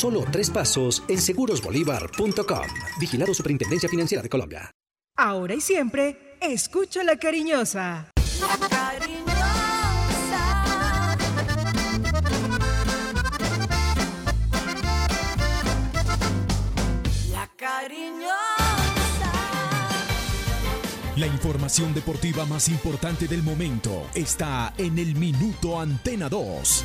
Solo tres pasos en segurosbolívar.com. Vigilado Superintendencia Financiera de Colombia. Ahora y siempre, escucho la cariñosa. La cariñosa. La cariñosa. La información deportiva más importante del momento está en el Minuto Antena 2.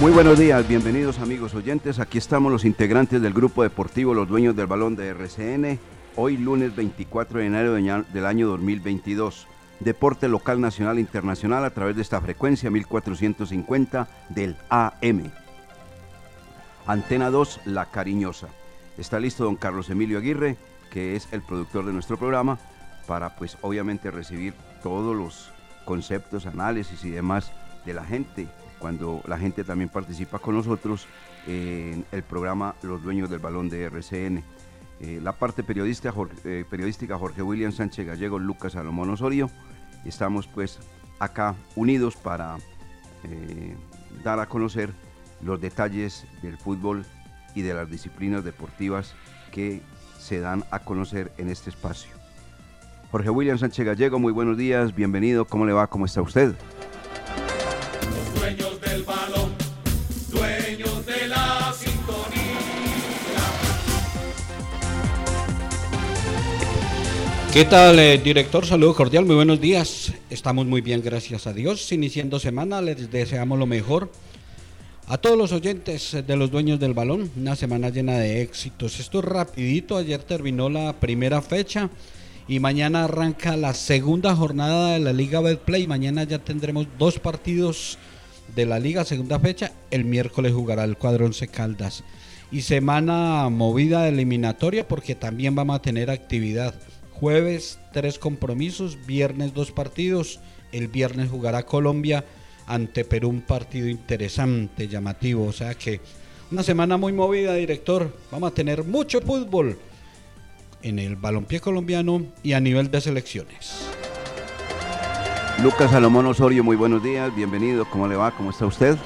Muy buenos días, bienvenidos amigos oyentes. Aquí estamos los integrantes del grupo deportivo Los Dueños del Balón de RCN. Hoy lunes 24 de enero del año 2022. Deporte local, nacional e internacional a través de esta frecuencia 1450 del AM. Antena 2, La Cariñosa. Está listo don Carlos Emilio Aguirre, que es el productor de nuestro programa, para pues obviamente recibir todos los conceptos, análisis y demás de la gente cuando la gente también participa con nosotros en el programa Los Dueños del Balón de RCN. Eh, la parte periodística Jorge, eh, periodística Jorge William Sánchez Gallego, Lucas Salomón Osorio. Estamos pues acá unidos para eh, dar a conocer los detalles del fútbol y de las disciplinas deportivas que se dan a conocer en este espacio. Jorge William Sánchez Gallego, muy buenos días, bienvenido, ¿cómo le va? ¿Cómo está usted? ¿Qué tal, eh, director? Saludo cordial, muy buenos días. Estamos muy bien, gracias a Dios. Iniciando semana, les deseamos lo mejor. A todos los oyentes de los dueños del balón, una semana llena de éxitos. Esto es rapidito, ayer terminó la primera fecha y mañana arranca la segunda jornada de la Liga Betplay. Mañana ya tendremos dos partidos de la Liga, segunda fecha. El miércoles jugará el cuadro Once Caldas. Y semana movida eliminatoria porque también vamos a tener actividad. Jueves tres compromisos, viernes dos partidos. El viernes jugará Colombia ante Perú un partido interesante, llamativo. O sea que una semana muy movida, director. Vamos a tener mucho fútbol en el balompié colombiano y a nivel de selecciones. Lucas Salomón Osorio, muy buenos días, bienvenido, ¿cómo le va? ¿Cómo está usted?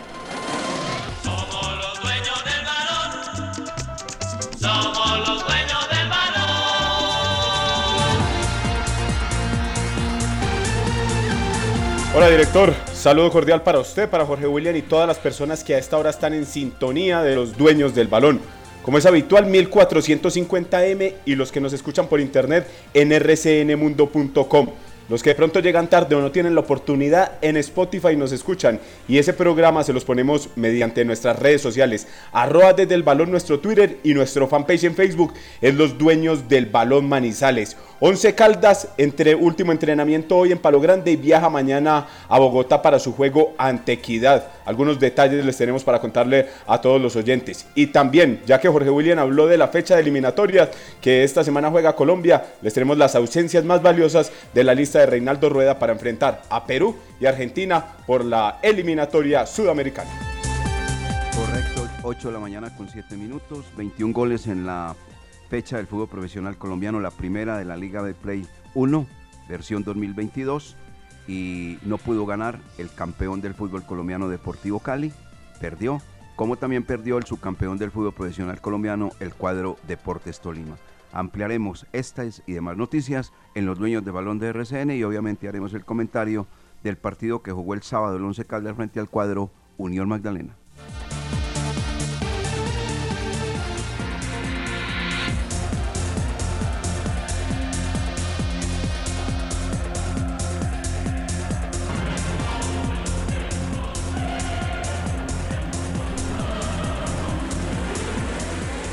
Hola director, saludo cordial para usted, para Jorge William y todas las personas que a esta hora están en sintonía de los dueños del balón. Como es habitual, 1450M y los que nos escuchan por internet en rcnmundo.com. Los que de pronto llegan tarde o no tienen la oportunidad en Spotify nos escuchan y ese programa se los ponemos mediante nuestras redes sociales. Arroba desde el balón nuestro Twitter y nuestro fanpage en Facebook es los dueños del balón Manizales. Once Caldas entre último entrenamiento hoy en Palo Grande y viaja mañana a Bogotá para su juego ante Equidad. Algunos detalles les tenemos para contarle a todos los oyentes. Y también, ya que Jorge William habló de la fecha de eliminatorias que esta semana juega Colombia, les tenemos las ausencias más valiosas de la lista de Reinaldo Rueda para enfrentar a Perú y Argentina por la eliminatoria sudamericana. Correcto, 8 de la mañana con 7 minutos, 21 goles en la fecha del fútbol profesional colombiano, la primera de la Liga de Play 1, versión 2022, y no pudo ganar el campeón del fútbol colombiano Deportivo Cali, perdió, como también perdió el subcampeón del fútbol profesional colombiano, el cuadro Deportes Tolima. Ampliaremos estas y demás noticias en los dueños de balón de RCN y obviamente haremos el comentario del partido que jugó el sábado el 11 Caldas frente al cuadro Unión Magdalena.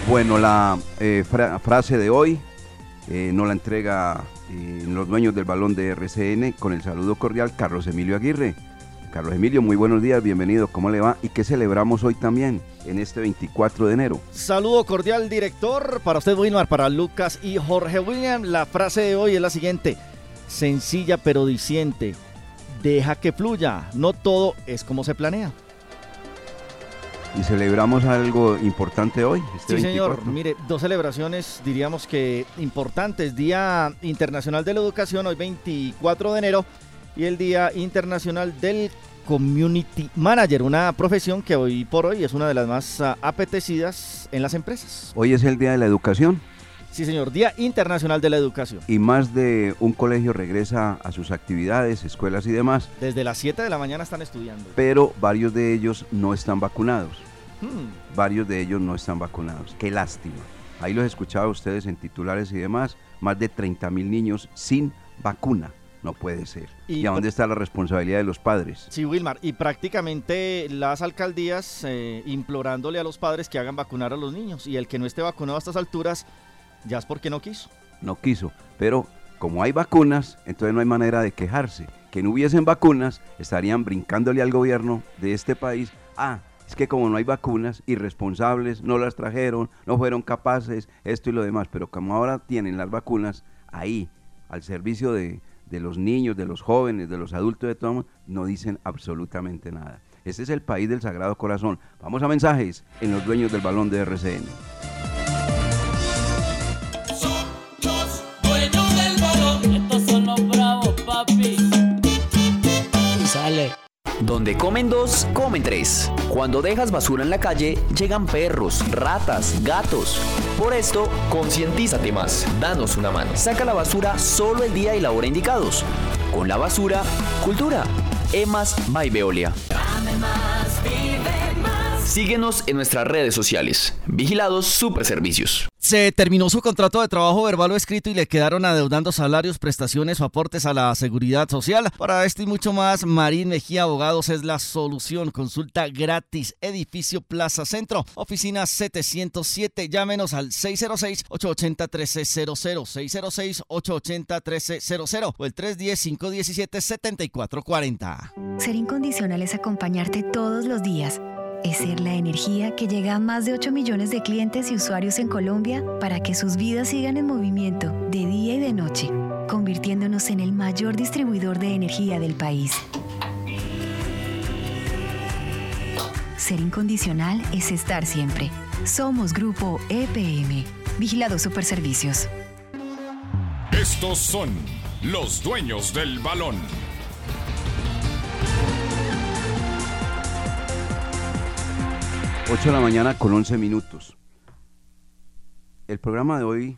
Bueno, la eh, frase de hoy eh, nos la entrega eh, los dueños del balón de RCN con el saludo cordial Carlos Emilio Aguirre. Carlos Emilio, muy buenos días, bienvenido, ¿cómo le va? ¿Y qué celebramos hoy también, en este 24 de enero? Saludo cordial, director, para usted, Wilmar, para Lucas y Jorge William. La frase de hoy es la siguiente, sencilla pero diciente, deja que fluya, no todo es como se planea. Y celebramos algo importante hoy. Este sí, señor. Mire, dos celebraciones, diríamos que importantes. Día Internacional de la Educación, hoy 24 de enero, y el Día Internacional del Community Manager, una profesión que hoy por hoy es una de las más ah, apetecidas en las empresas. Hoy es el Día de la Educación. Sí, señor, Día Internacional de la Educación. Y más de un colegio regresa a sus actividades, escuelas y demás. Desde las 7 de la mañana están estudiando. Pero varios de ellos no están vacunados. Hmm. Varios de ellos no están vacunados. Qué lástima. Ahí los escuchaba ustedes en titulares y demás. Más de 30 mil niños sin vacuna. No puede ser. ¿Y, a dónde está la responsabilidad de los padres? Sí, Wilmar. Y prácticamente las alcaldías eh, implorándole a los padres que hagan vacunar a los niños. Y el que no esté vacunado a estas alturas ya es porque no quiso. No quiso, pero como hay vacunas, entonces no hay manera de quejarse. Que no hubiesen vacunas, estarían brincándole al gobierno de este país. Ah, es que como no hay vacunas, irresponsables, no las trajeron, no fueron capaces, esto y lo demás. Pero como ahora tienen las vacunas ahí, al servicio de, de los niños, de los jóvenes, de los adultos, de todos, no dicen absolutamente nada. Este es el país del Sagrado Corazón. Vamos a mensajes en los dueños del balón de RCN. Donde comen dos, comen tres. Cuando dejas basura en la calle, llegan perros, ratas, gatos. Por esto, concientízate más. Danos una mano. Saca la basura solo el día y la hora indicados. Con la basura, cultura. Emas by Veolia. Síguenos en nuestras redes sociales. Vigilados Super Servicios. Se terminó su contrato de trabajo verbal o escrito y le quedaron adeudando salarios, prestaciones o aportes a la seguridad social. Para esto y mucho más, Marín Mejía Abogados es la solución. Consulta gratis. Edificio Plaza Centro, oficina 707. Llámenos al 606-880-1300, 606-880-1300 o el 310-517-7440. Ser incondicional es acompañarte todos los días es ser la energía que llega a más de 8 millones de clientes y usuarios en Colombia para que sus vidas sigan en movimiento de día y de noche, convirtiéndonos en el mayor distribuidor de energía del país. Ser incondicional es estar siempre. Somos Grupo EPM. Vigilado Superservicios. Estos son los dueños del balón. 8 de la mañana con 11 minutos. El programa de hoy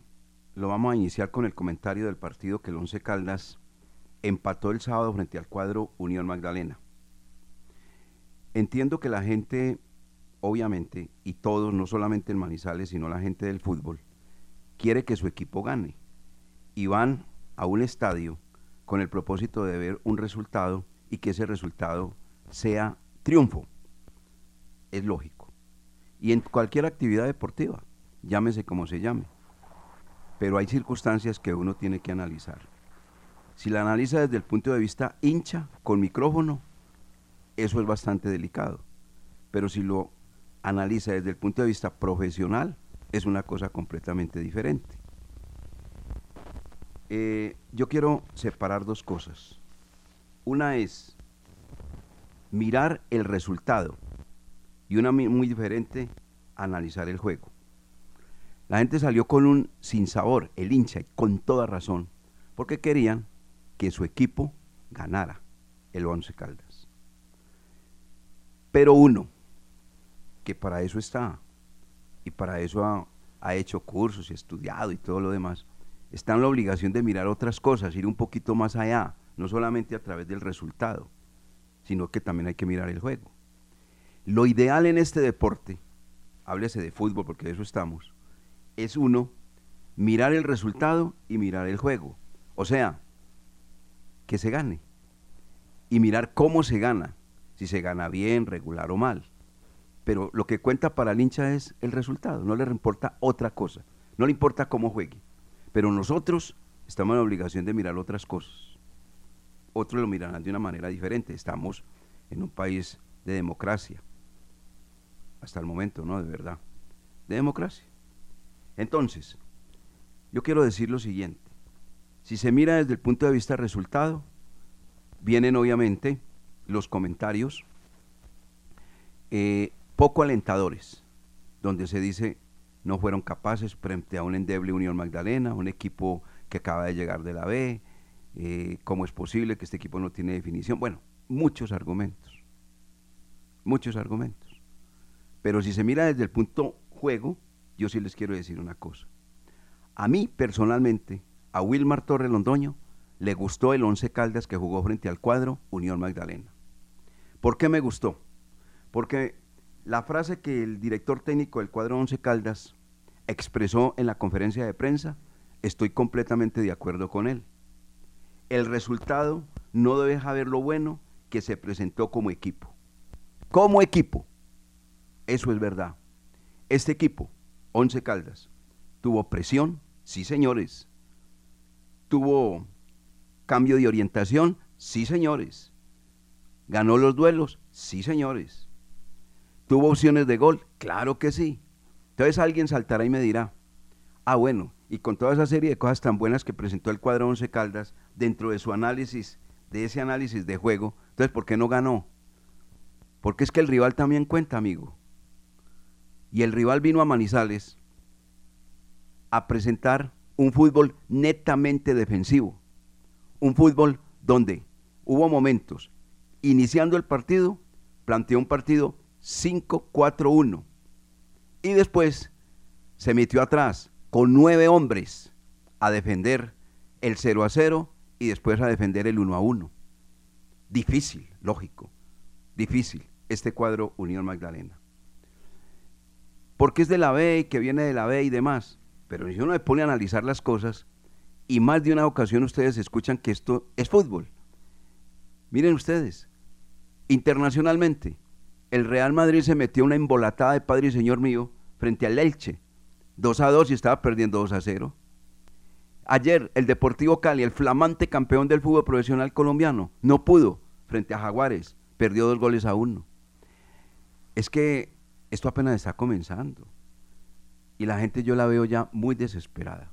lo vamos a iniciar con el comentario del partido que el Once Caldas empató el sábado frente al cuadro Unión Magdalena. Entiendo que la gente, obviamente, y todos, no solamente el Manizales, sino la gente del fútbol, quiere que su equipo gane. Y van a un estadio con el propósito de ver un resultado y que ese resultado sea triunfo. Es lógico y en cualquier actividad deportiva, llámese como se llame. Pero hay circunstancias que uno tiene que analizar. Si la analiza desde el punto de vista hincha, con micrófono, eso es bastante delicado. Pero si lo analiza desde el punto de vista profesional, es una cosa completamente diferente. Eh, yo quiero separar dos cosas. Una es mirar el resultado y una muy diferente, analizar el juego. La gente salió con un sinsabor, el hincha, con toda razón, porque querían que su equipo ganara el Once Caldas. Pero uno, que para eso está, y para eso ha hecho cursos y estudiado y todo lo demás, está en la obligación de mirar otras cosas, ir un poquito más allá, no solamente a través del resultado, sino que también hay que mirar el juego. Lo ideal en este deporte, háblese de fútbol porque de eso estamos, es uno, mirar el resultado y mirar el juego. O sea, que se gane. Y mirar cómo se gana, si se gana bien, regular o mal. Pero lo que cuenta para el hincha es el resultado, no le importa otra cosa, no le importa cómo juegue. Pero nosotros estamos en la obligación de mirar otras cosas. Otros lo mirarán de una manera diferente. Estamos en un país de democracia. Hasta el momento, ¿no? De verdad. De democracia. Entonces, yo quiero decir lo siguiente. Si se mira desde el punto de vista resultado, vienen obviamente los comentarios eh, poco alentadores, donde se dice no fueron capaces frente a un endeble Unión Magdalena, un equipo que acaba de llegar de la B, eh, cómo es posible que este equipo no tiene definición. Bueno, muchos argumentos, muchos argumentos. Pero si se mira desde el punto juego, yo sí les quiero decir una cosa. A mí personalmente, a Wilmar Torre Londoño, le gustó el Once Caldas que jugó frente al cuadro Unión Magdalena. ¿Por qué me gustó? Porque la frase que el director técnico del cuadro Once Caldas expresó en la conferencia de prensa, estoy completamente de acuerdo con él. El resultado no deja ver lo bueno que se presentó como equipo. Como equipo. Eso es verdad. Este equipo, Once Caldas, tuvo presión, sí señores. Tuvo cambio de orientación, sí señores. Ganó los duelos, sí señores. ¿Tuvo opciones de gol? Claro que sí. Entonces alguien saltará y me dirá, ah bueno, y con toda esa serie de cosas tan buenas que presentó el cuadro Once Caldas dentro de su análisis, de ese análisis de juego, entonces ¿por qué no ganó? Porque es que el rival también cuenta, amigo. Y el rival vino a Manizales a presentar un fútbol netamente defensivo. Un fútbol donde hubo momentos, iniciando el partido, planteó un partido 5-4-1. Y después se metió atrás con nueve hombres a defender el 0 a 0 y después a defender el 1 a 1. Difícil, lógico, difícil este cuadro Unión Magdalena. Porque es de la B y que viene de la B y demás. Pero si uno me pone a analizar las cosas, y más de una ocasión ustedes escuchan que esto es fútbol. Miren ustedes, internacionalmente, el Real Madrid se metió una embolatada de Padre y Señor mío frente al Elche. 2 a 2 y estaba perdiendo 2 a 0. Ayer el Deportivo Cali, el flamante campeón del fútbol profesional colombiano, no pudo frente a Jaguares, perdió dos goles a uno. Es que esto apenas está comenzando. Y la gente yo la veo ya muy desesperada,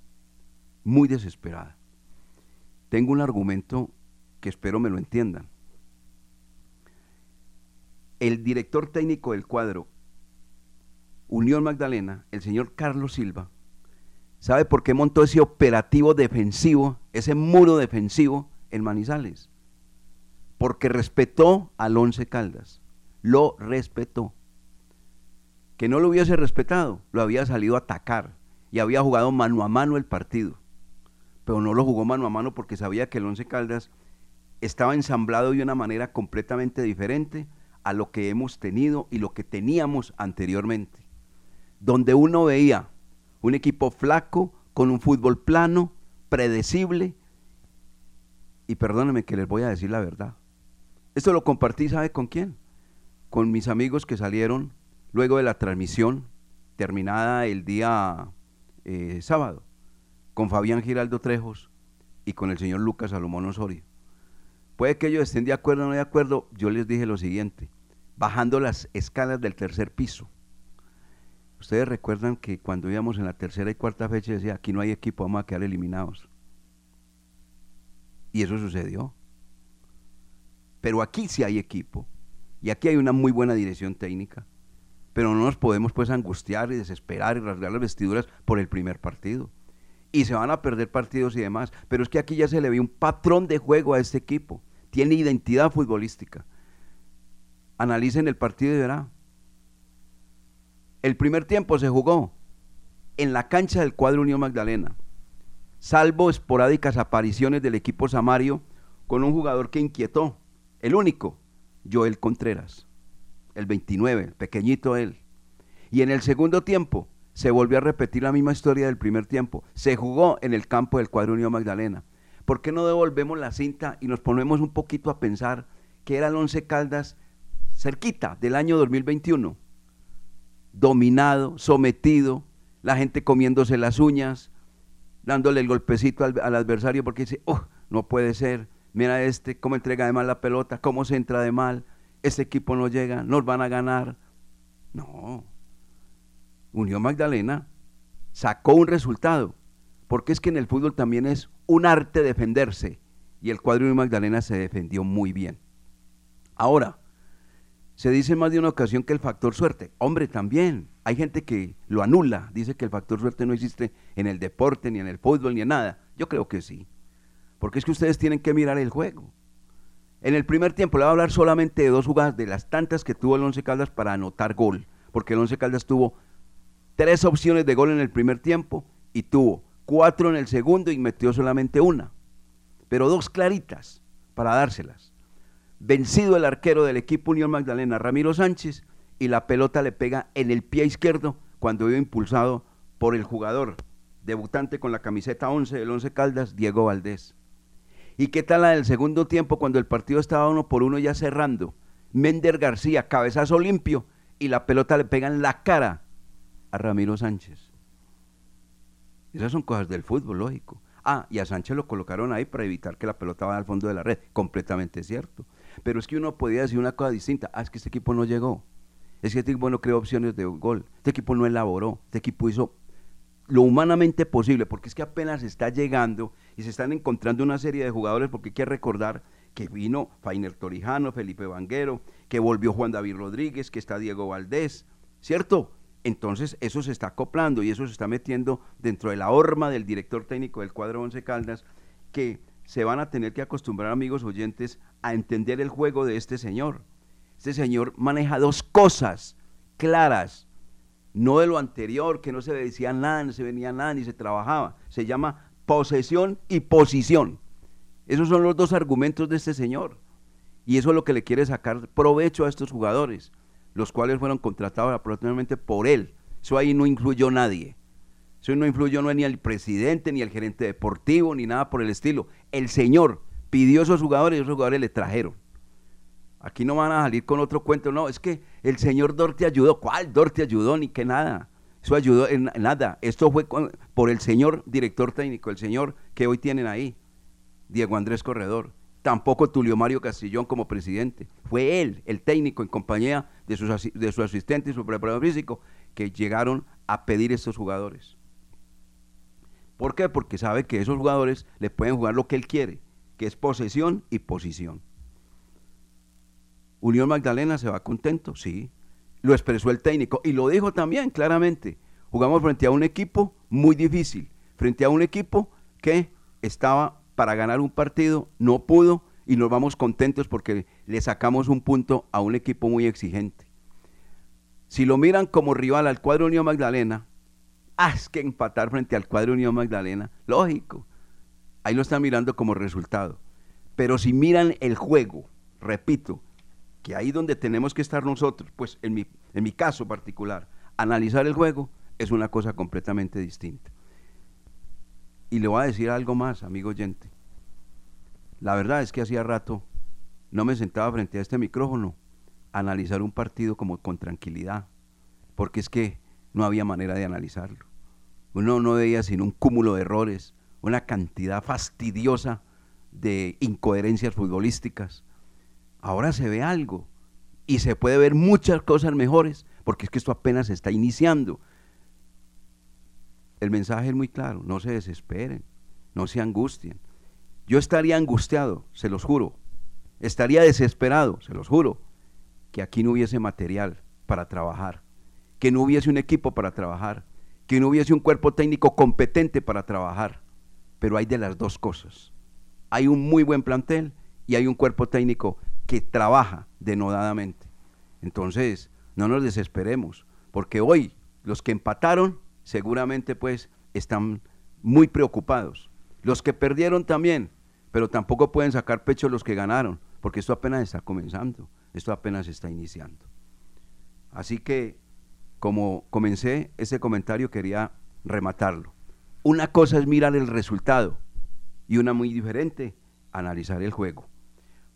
muy desesperada. Tengo un argumento que espero me lo entiendan el director técnico del cuadro Unión Magdalena, el señor Carlos Silva, ¿sabe por qué montó ese operativo defensivo, ese muro defensivo en Manizales? Porque respetó al Once Caldas, lo respetó. Que no lo hubiese respetado, lo había salido a atacar y había jugado mano a mano el partido. Pero no lo jugó mano a mano porque sabía que el Once Caldas estaba ensamblado de una manera completamente diferente a lo que hemos tenido y lo que teníamos anteriormente, donde uno veía un equipo flaco, con un fútbol plano, predecible, y perdónenme que les voy a decir la verdad. Esto lo compartí, ¿sabe con quién? Con mis amigos que salieron luego de la transmisión terminada el día eh, sábado, con Fabián Giraldo Trejos y con el señor Lucas Salomón Osorio. Puede que ellos estén de acuerdo o no de acuerdo, yo les dije lo siguiente, bajando las escalas del tercer piso. Ustedes recuerdan que cuando íbamos en la tercera y cuarta fecha decía, aquí no hay equipo, vamos a quedar eliminados. Y eso sucedió. Pero aquí sí hay equipo. Y aquí hay una muy buena dirección técnica. Pero no nos podemos pues angustiar y desesperar y rasgar las vestiduras por el primer partido. Y se van a perder partidos y demás. Pero es que aquí ya se le ve un patrón de juego a este equipo. Tiene identidad futbolística analicen el partido y verá. El primer tiempo se jugó en la cancha del cuadro Unión Magdalena, salvo esporádicas apariciones del equipo Samario con un jugador que inquietó, el único, Joel Contreras, el 29, el pequeñito él. Y en el segundo tiempo se volvió a repetir la misma historia del primer tiempo. Se jugó en el campo del cuadro Unión Magdalena. ¿Por qué no devolvemos la cinta y nos ponemos un poquito a pensar que era el Once Caldas cerquita del año 2021? Dominado, sometido, la gente comiéndose las uñas, dándole el golpecito al, adversario porque dice, oh, no puede ser, mira este, cómo entrega de mal la pelota, cómo se entra de mal, este equipo no llega, nos van a ganar. No. Unión Magdalena sacó un resultado, porque es que en el fútbol también es un arte defenderse, y el cuadro de Magdalena se defendió muy bien. Ahora, se dice más de una ocasión que el factor suerte, hombre, también, hay gente que lo anula, dice que el factor suerte no existe en el deporte, ni en el fútbol, ni en nada. Yo creo que sí. Porque es que ustedes tienen que mirar el juego. En el primer tiempo le voy a hablar solamente de dos jugadas de las tantas que tuvo el Once Caldas para anotar gol. Porque el Once Caldas tuvo tres opciones de gol en el primer tiempo y tuvo cuatro en el segundo y metió solamente una. Pero dos claritas para dárselas. Vencido el arquero del equipo Unión Magdalena, Ramiro Sánchez, y la pelota le pega en el pie izquierdo cuando iba impulsado por el jugador debutante con la camiseta 11 del 11 Caldas, Diego Valdés. ¿Y qué tal la del segundo tiempo cuando el partido estaba uno por uno ya cerrando? Mender García, cabezazo limpio, y la pelota le pega en la cara a Ramiro Sánchez. Esas son cosas del fútbol, lógico. Ah, y a Sánchez lo colocaron ahí para evitar que la pelota vaya al fondo de la red. Completamente cierto. Pero es que uno podía decir una cosa distinta. Ah, es que este equipo no llegó. Es que este equipo no creó opciones de gol. Este equipo no elaboró. Este equipo hizo lo humanamente posible, porque es que apenas está llegando y se están encontrando una serie de jugadores, porque hay que recordar que vino Fainer Torijano, Felipe Vanguero, que volvió Juan David Rodríguez, que está Diego Valdés, ¿cierto? Entonces eso se está acoplando y eso se está metiendo dentro de la horma del director técnico del cuadro Once Caldas, que se van a tener que acostumbrar, amigos oyentes, a entender el juego de este señor. Este señor maneja dos cosas claras, no de lo anterior, que no se decía nada, no se venía nada, ni se trabajaba. Se llama posesión y posición. Esos son los dos argumentos de este señor. Y eso es lo que le quiere sacar provecho a estos jugadores, los cuales fueron contratados aproximadamente por él. Eso ahí no influyó nadie. Eso no influyó no, ni el presidente, ni el gerente deportivo, ni nada por el estilo. El señor pidió a esos jugadores y esos jugadores le trajeron. Aquí no van a salir con otro cuento, no, es que el señor Dorte ayudó. ¿Cuál Dorte ayudó? Ni que nada. Eso ayudó en nada. Esto fue por el señor director técnico, el señor que hoy tienen ahí, Diego Andrés Corredor. Tampoco Tulio Mario Castillón como presidente. Fue él, el técnico, en compañía de, sus, de su asistente y su preparador físico, que llegaron a pedir estos jugadores. ¿Por qué? Porque sabe que esos jugadores le pueden jugar lo que él quiere, que es posesión y posición. Unión Magdalena se va contento, sí. Lo expresó el técnico y lo dijo también claramente. Jugamos frente a un equipo muy difícil, frente a un equipo que estaba para ganar un partido, no pudo y nos vamos contentos porque le sacamos un punto a un equipo muy exigente. Si lo miran como rival al cuadro Unión Magdalena, haz que empatar frente al cuadro Unión Magdalena, lógico. Ahí lo están mirando como resultado. Pero si miran el juego, repito, que ahí donde tenemos que estar nosotros, pues en mi, en mi caso particular, analizar el juego es una cosa completamente distinta. Y le voy a decir algo más, amigo oyente. La verdad es que hacía rato no me sentaba frente a este micrófono a analizar un partido como con tranquilidad, porque es que no había manera de analizarlo. Uno no veía sino un cúmulo de errores, una cantidad fastidiosa de incoherencias futbolísticas, ahora se ve algo y se puede ver muchas cosas mejores, porque es que esto apenas está iniciando. El mensaje es muy claro, no se desesperen, no se angustien. Yo estaría angustiado, se los juro, estaría desesperado, se los juro, que aquí no hubiese material para trabajar, que no hubiese un equipo para trabajar, que no hubiese un cuerpo técnico competente para trabajar. Pero hay de las dos cosas. Hay un muy buen plantel y hay un cuerpo técnico que trabaja denodadamente. Entonces, no nos desesperemos, porque hoy los que empataron seguramente pues están muy preocupados. Los que perdieron también, pero tampoco pueden sacar pecho los que ganaron, porque esto apenas está comenzando, esto apenas está iniciando. Así que, como comencé ese comentario, quería rematarlo. Una cosa es mirar el resultado y una muy diferente, analizar el juego.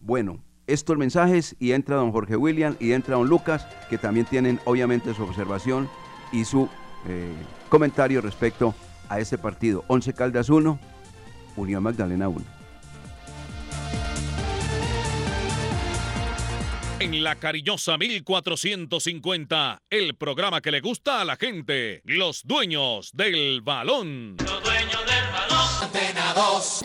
Bueno, estos mensajes y entra don Jorge William y entra don Lucas, que también tienen obviamente su observación y su eh, comentario respecto a este partido. 11 Caldas 1, Unión Magdalena 1. En la cariñosa 1450, el programa que le gusta a la gente, los dueños del balón. Los dueños del balón. Antena 2.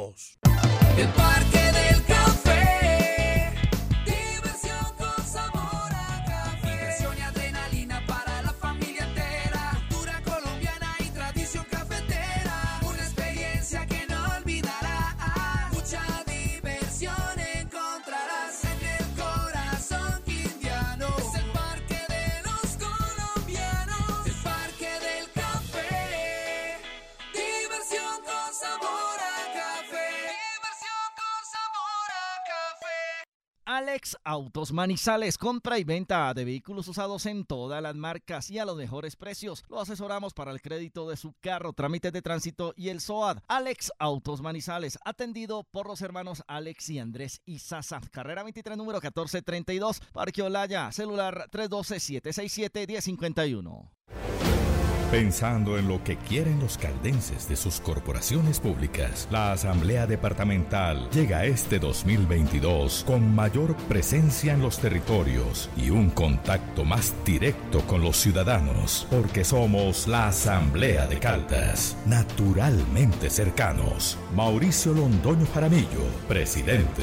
0662. El Parque Alex Autos Manizales, compra y venta de vehículos usados en todas las marcas y a los mejores precios. Lo asesoramos para el crédito de su carro, trámites de tránsito y el SOAD. Alex Autos Manizales, atendido por los hermanos Alex y Andrés Izaza. Carrera 23, número 1432, Parque Olaya, celular 312-767-1051. Pensando en lo que quieren los caldenses de sus corporaciones públicas, la Asamblea Departamental llega este 2022 con mayor presencia en los territorios y un contacto más directo con los ciudadanos, porque somos la Asamblea de Caldas, naturalmente cercanos. Mauricio Londoño Jaramillo, presidente.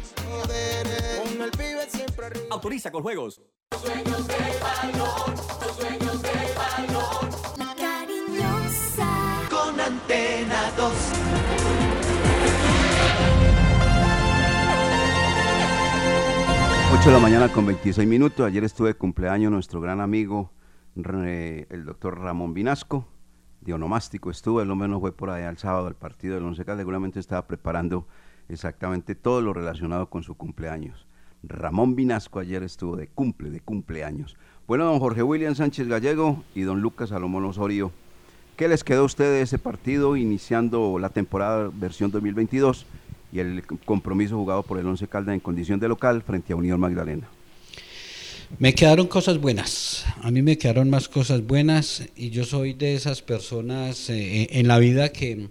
Codere, con el pibe siempre arriba. Autoriza con juegos. Sueños de balón, los sueños de balón. La cariñosa. Con antena 2. 8 de la mañana con 26 minutos. Ayer estuve de cumpleaños nuestro gran amigo, el doctor Ramón Vinasco, de Onomástico estuvo, él lo menos fue por allá el sábado al partido del Once Caldas, seguramente estaba preparando exactamente todo lo relacionado con su cumpleaños. Ramón Vinasco ayer estuvo de cumple, de cumpleaños. Bueno, don Jorge William Sánchez Gallego y don Lucas Salomón Osorio, ¿qué les quedó a ustedes de ese partido iniciando la temporada versión 2022 y el compromiso jugado por el Once Caldas en condición de local frente a Unión Magdalena? Me quedaron cosas buenas. A mí me quedaron más cosas buenas y yo soy de esas personas eh, en la vida que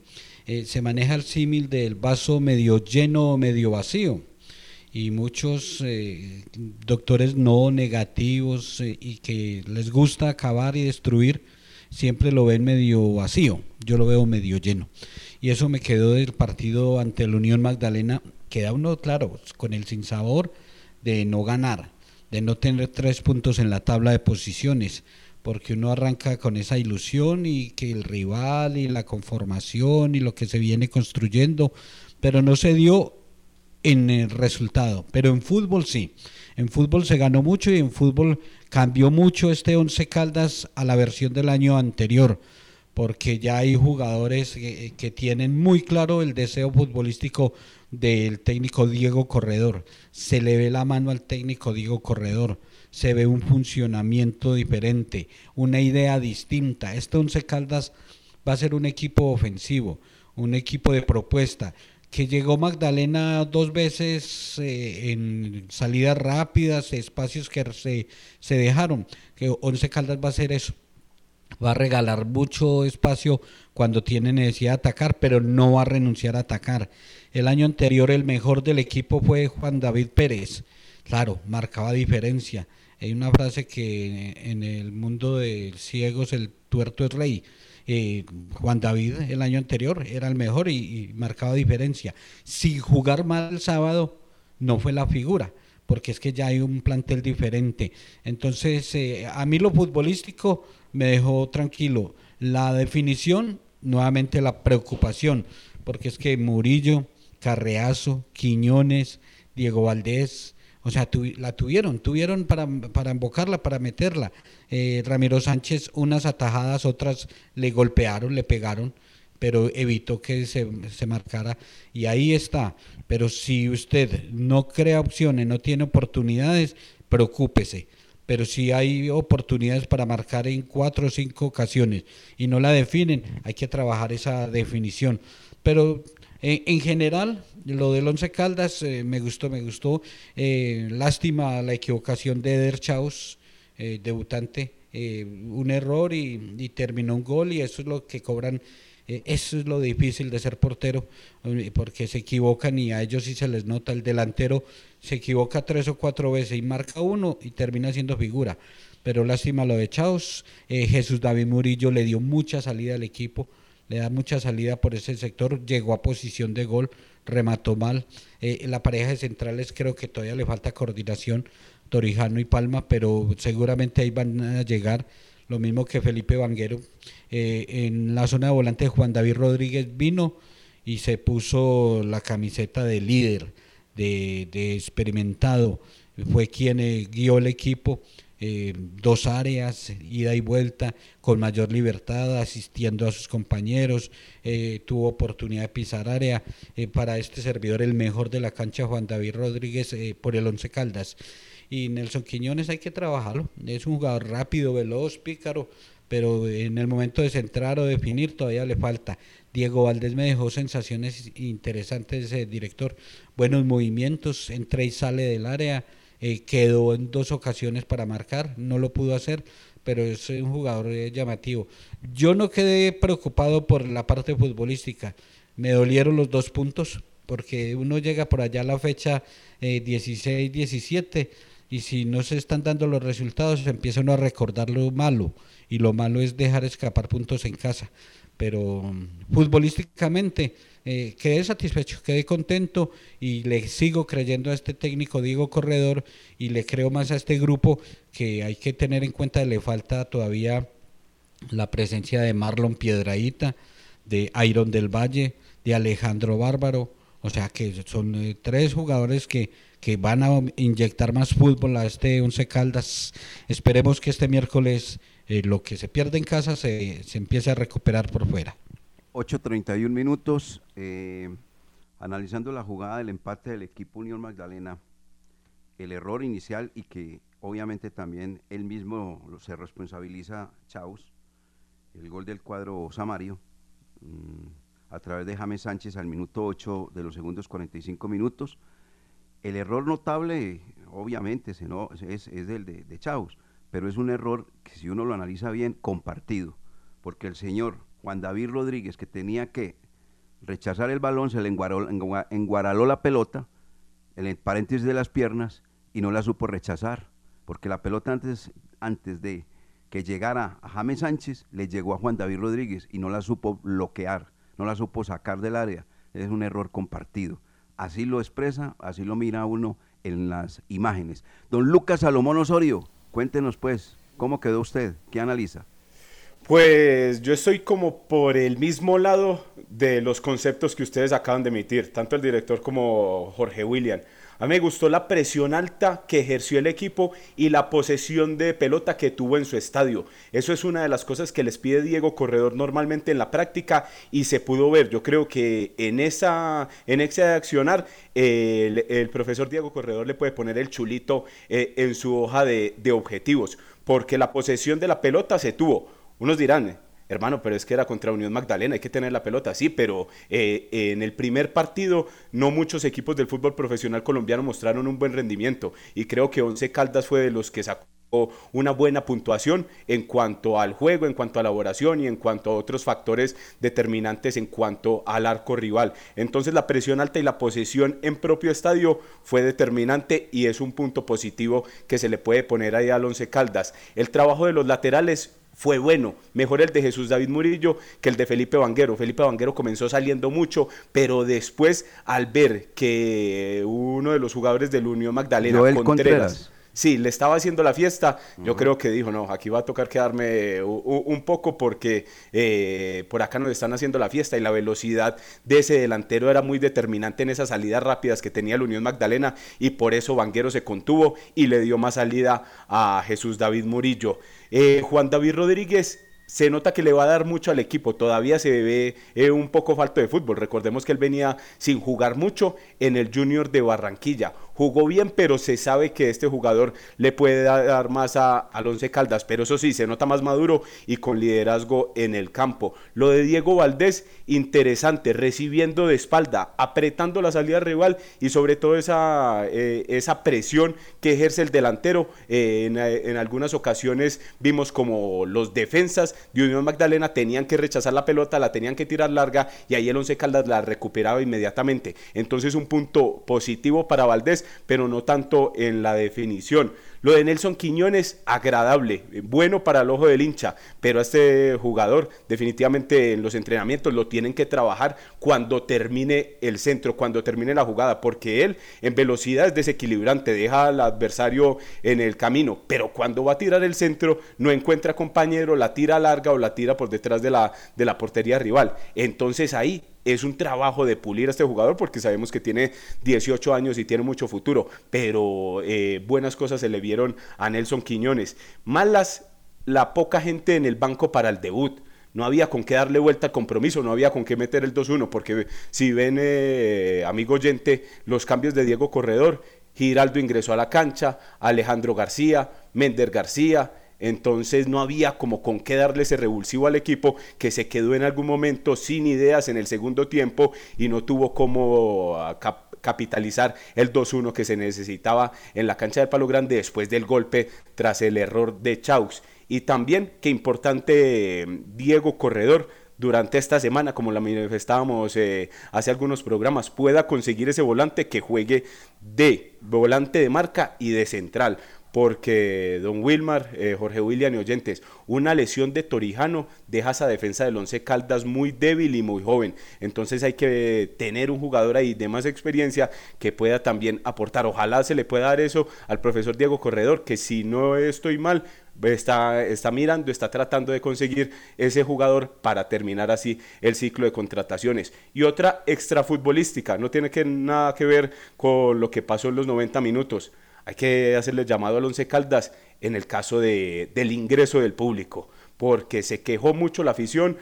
eh, se maneja el símil del vaso medio lleno o medio vacío. Y muchos eh, doctores no negativos eh, y que les gusta acabar y destruir siempre lo ven medio vacío. Yo lo veo medio lleno. Y eso me quedó del partido ante la Unión Magdalena. Queda uno, claro, con el sinsabor de no ganar de no tener tres puntos en la tabla de posiciones, porque uno arranca con esa ilusión y que el rival y la conformación y lo que se viene construyendo, pero no se dio en el resultado, pero en fútbol sí, en fútbol se ganó mucho y en fútbol cambió mucho este Once Caldas a la versión del año anterior, porque ya hay jugadores que, que tienen muy claro el deseo futbolístico del técnico Diego Corredor. Se le ve la mano al técnico Diego Corredor. Se ve un funcionamiento diferente, una idea distinta. Este Once Caldas va a ser un equipo ofensivo, un equipo de propuesta, que llegó Magdalena dos veces eh, en salidas rápidas, espacios que se, se dejaron, que Once Caldas va a hacer eso, va a regalar mucho espacio cuando tiene necesidad de atacar, pero no va a renunciar a atacar. El año anterior el mejor del equipo fue Juan David Pérez, claro, marcaba diferencia. Hay una frase que en el mundo de ciegos el tuerto es rey eh, Juan David el año anterior era el mejor y, marcaba diferencia. Si jugar mal el sábado no fue la figura, porque es que ya hay un plantel diferente. Entonces, eh, a mí lo futbolístico me dejó tranquilo. La definición, nuevamente la preocupación, porque es que Murillo, Carreazo, Quiñones, Diego Valdés, o sea, la tuvieron, tuvieron para, para invocarla, para meterla. Eh, Ramiro Sánchez, unas atajadas, otras le golpearon, le pegaron, pero evitó que se, se, marcara. Y ahí está. Pero si usted no crea opciones, no tiene oportunidades, preocúpese. Pero si hay oportunidades para marcar en cuatro o cinco ocasiones y no la definen, hay que trabajar esa definición. Pero en general, lo del Once Caldas eh, me gustó, me gustó. Eh, lástima la equivocación de Eder Chaus, eh, debutante. un error y, terminó un gol y eso es lo que cobran. eso es lo difícil de ser portero, porque se equivocan y a ellos sí se les nota. El delantero se equivoca tres o cuatro veces y marca uno y termina siendo figura. Pero lástima lo de Chaus. Jesús David Murillo le dio mucha salida al equipo le da mucha salida por ese sector, llegó a posición de gol, remató mal. Eh, la pareja de centrales creo que todavía le falta coordinación, Torijano y Palma, pero seguramente ahí van a llegar. Lo mismo que Felipe Vanguero. Eh, en la zona de volante Juan David Rodríguez vino y se puso la camiseta de líder, de, de experimentado. Fue quien eh, guió el equipo eh, dos áreas, ida y vuelta, con mayor libertad, asistiendo a sus compañeros, eh, tuvo oportunidad de pisar área. Eh, para este servidor, el mejor de la cancha, Juan David Rodríguez, por el Once Caldas. Y Nelson Quiñones hay que trabajarlo, es un jugador rápido, veloz, pícaro, pero en el momento de centrar o definir todavía le falta. Diego Valdés me dejó sensaciones interesantes, director, buenos movimientos, entra y sale del área, eh, quedó en dos ocasiones para marcar, no lo pudo hacer, pero es un jugador eh, llamativo. Yo no quedé preocupado por la parte futbolística, me dolieron los dos puntos, porque uno llega por allá a la fecha 16, 17, y si no se están dando los resultados, empieza uno a recordar lo malo, y lo malo es dejar escapar puntos en casa. Pero futbolísticamente eh, quedé satisfecho, quedé contento y le sigo creyendo a este técnico Diego Corredor y le creo más a este grupo que hay que tener en cuenta que le falta todavía la presencia de Marlon Piedraíta, de Iron del Valle, de Alejandro Bárbaro, o sea que son eh, tres jugadores que, que van a inyectar más fútbol a este Once Caldas. Esperemos que este miércoles eh, lo que se pierde en casa se, se empiece a recuperar por fuera. 8.31 minutos, eh, analizando la jugada del empate del equipo Unión Magdalena, el error inicial y que obviamente también él mismo se responsabiliza Chaus, el gol del cuadro Samario, mm, a través de James Sánchez al minuto 8 de los segundos 45 minutos. El error notable, obviamente, es, es el de, de Chaus, pero es un error que si uno lo analiza bien, compartido, porque el señor Juan David Rodríguez, que tenía que rechazar el balón, se le enguaraló, la pelota, el paréntesis de las piernas, y no la supo rechazar, porque la pelota antes, antes de que llegara a James Sánchez, le llegó a Juan David Rodríguez y no la supo bloquear, no la supo sacar del área. Es un error compartido. Así lo expresa, así lo mira uno en las imágenes. Don Lucas Salomón Osorio, cuéntenos pues, ¿cómo quedó usted? ¿Qué analiza? Pues yo estoy como por el mismo lado de los conceptos que ustedes acaban de emitir, tanto el director como Jorge William. A mí me gustó la presión alta que ejerció el equipo y la posesión de pelota que tuvo en su estadio. Eso es una de las cosas que les pide Diego Corredor normalmente en la práctica y se pudo ver. Yo creo que en esa en ese accionar el, profesor Diego Corredor le puede poner el chulito eh, en su hoja de objetivos, porque la posesión de la pelota se tuvo. Unos dirán, hermano, pero es que era contra Unión Magdalena, hay que tener la pelota, sí, pero eh, en el primer partido no muchos equipos del fútbol profesional colombiano mostraron un buen rendimiento y creo que Once Caldas fue de los que sacó una buena puntuación en cuanto al juego, en cuanto a elaboración y en cuanto a otros factores determinantes en cuanto al arco rival. Entonces la presión alta y la posesión en propio estadio fue determinante y es un punto positivo que se le puede poner ahí al Once Caldas. El trabajo de los laterales fue bueno, mejor el de Jesús David Murillo que el de Felipe Vanguero. Felipe Vanguero comenzó saliendo mucho, pero después al ver que uno de los jugadores del Unión Magdalena, Contreras. Sí, le estaba haciendo la fiesta. Yo creo que dijo, no, aquí va a tocar quedarme u- un poco porque eh, por acá nos están haciendo la fiesta y la velocidad de ese delantero era muy determinante en esas salidas rápidas que tenía la Unión Magdalena y por eso Vanguero se contuvo y le dio más salida a Jesús David Murillo. Eh, Juan David Rodríguez se nota que le va a dar mucho al equipo, todavía se ve eh, un poco falto de fútbol. Recordemos que él venía sin jugar mucho en el Junior de Barranquilla. Jugó bien, pero se sabe que este jugador le puede da- dar más a, al Once Caldas. Pero eso sí, se nota más maduro y con liderazgo en el campo. Lo de Diego Valdés, interesante, recibiendo de espalda, apretando la salida rival y sobre todo esa, eh, esa presión que ejerce el delantero. Eh, en, en algunas ocasiones vimos como los defensas de Unión Magdalena tenían que rechazar la pelota, la tenían que tirar larga y ahí el Once Caldas la recuperaba inmediatamente. Entonces un punto positivo para Valdés, pero no tanto en la definición. Lo de Nelson Quiñones, agradable, bueno para el ojo del hincha, pero a este jugador definitivamente en los entrenamientos lo tienen que trabajar cuando termine el centro, cuando termine la jugada, porque él en velocidad es desequilibrante, deja al adversario en el camino, pero cuando va a tirar el centro no encuentra compañero, la tira larga o la tira por detrás de la, de la portería rival. Entonces ahí es un trabajo de pulir a este jugador porque sabemos que tiene 18 años y tiene mucho futuro, pero eh, buenas cosas se le vieron a Nelson Quiñones. Malas la poca gente en el banco para el debut. No había con qué darle vuelta al compromiso, no había con qué meter el 2-1, porque si ven, eh, amigo oyente, los cambios de Diego Corredor, Giraldo ingresó a la cancha, Alejandro García, Mender García, entonces no había como con qué darle ese revulsivo al equipo que se quedó en algún momento sin ideas en el segundo tiempo y no tuvo como ah, cap- capitalizar el 2-1 que se necesitaba en la cancha de Palo Grande después del golpe tras el error de Chaux. Y también, que importante, eh, Diego Corredor durante esta semana, como la manifestábamos eh, hace algunos programas, pueda conseguir ese volante que juegue de volante de marca y de central. Porque don Wilmar, eh, Jorge William y oyentes, una lesión de Torijano deja esa defensa del Once Caldas muy débil y muy joven. Entonces hay que tener un jugador ahí de más experiencia que pueda también aportar. Ojalá se le pueda dar eso al profesor Diego Corredor, que si no estoy mal, está, está mirando, está tratando de conseguir ese jugador para terminar así el ciclo de contrataciones. Y otra extrafutbolística, no tiene que, nada que ver con lo que pasó en los 90 minutos. Hay que hacerle llamado al Once Caldas en el caso de, del ingreso del público porque se quejó mucho la afición,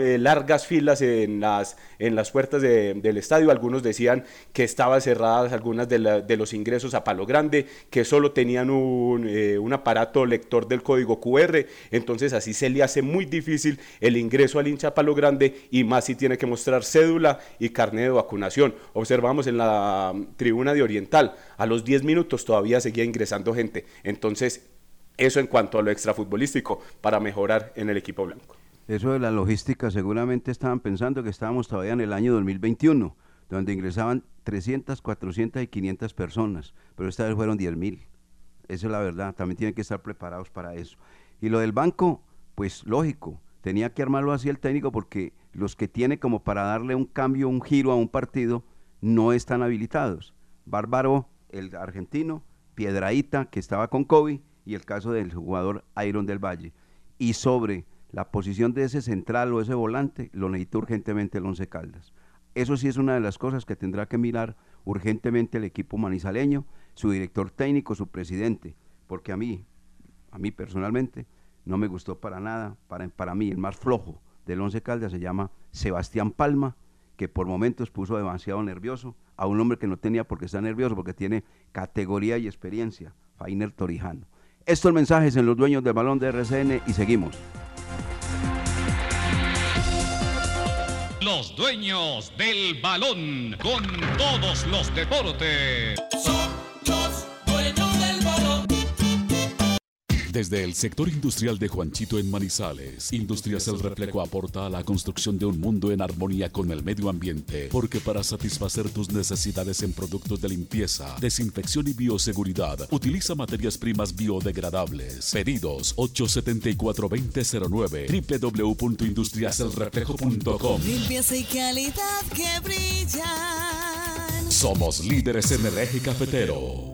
eh, largas filas en las, en las puertas de- del estadio, algunos decían que estaban cerradas algunas de los ingresos a Palo Grande, que solo tenían un, eh, un aparato lector del código QR, entonces así se le hace muy difícil el ingreso al hincha a Palo Grande y más si tiene que mostrar cédula y carnet de vacunación. Observamos en la mm, tribuna de Oriental, a los 10 minutos todavía seguía ingresando gente, entonces eso en cuanto a lo extrafutbolístico para mejorar en el equipo blanco. Eso de la logística, seguramente estaban pensando que estábamos todavía en el año 2021, donde ingresaban 300, 400 y 500 personas, pero esta vez fueron 10 mil. Eso es la verdad, también tienen que estar preparados para eso. Y lo del banco, pues lógico, tenía que armarlo así el técnico porque los que tiene como para darle un cambio, un giro a un partido, no están habilitados. Bárbaro, el argentino, Piedraíta, que estaba con COVID, y el caso del jugador Iron del Valle. Y sobre la posición de ese central o ese volante lo necesita urgentemente el Once Caldas. Eso sí es una de las cosas que tendrá que mirar urgentemente el equipo manizaleño, su director técnico, su presidente, porque a mí, a mí personalmente, no me gustó para nada. Para, para mí, el más flojo del Once Caldas se llama Sebastián Palma, que por momentos puso demasiado nervioso a un hombre que no tenía por qué estar nervioso, porque tiene categoría y experiencia, Fainer Torijano. Estos mensajes en los dueños del balón de RCN y seguimos. Los dueños del balón con todos los deportes. Desde el sector industrial de Juanchito en Manizales, Industrias El Reflejo aporta a la construcción de un mundo en armonía con el medio ambiente, porque para satisfacer tus necesidades en productos de limpieza, desinfección y bioseguridad, utiliza materias primas biodegradables. Pedidos 874-2009 www.industriaselreflejo.com Limpieza y calidad que brillan. Somos líderes en el eje cafetero.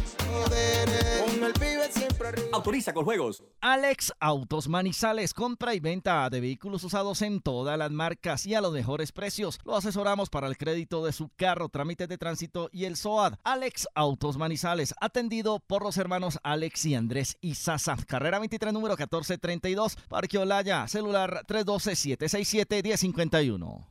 Con el pibe siempre arriba. Autoriza con juegos. Alex Autos Manizales, compra y venta de vehículos usados en todas las marcas y a los mejores precios. Lo asesoramos para el crédito de su carro, trámites de tránsito y el SOAD. Alex Autos Manizales, atendido por los hermanos Alex y Andrés Izaza. Carrera 23, número 1432, Parque Olaya, celular 312-767-1051.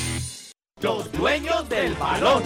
Los dueños del balón.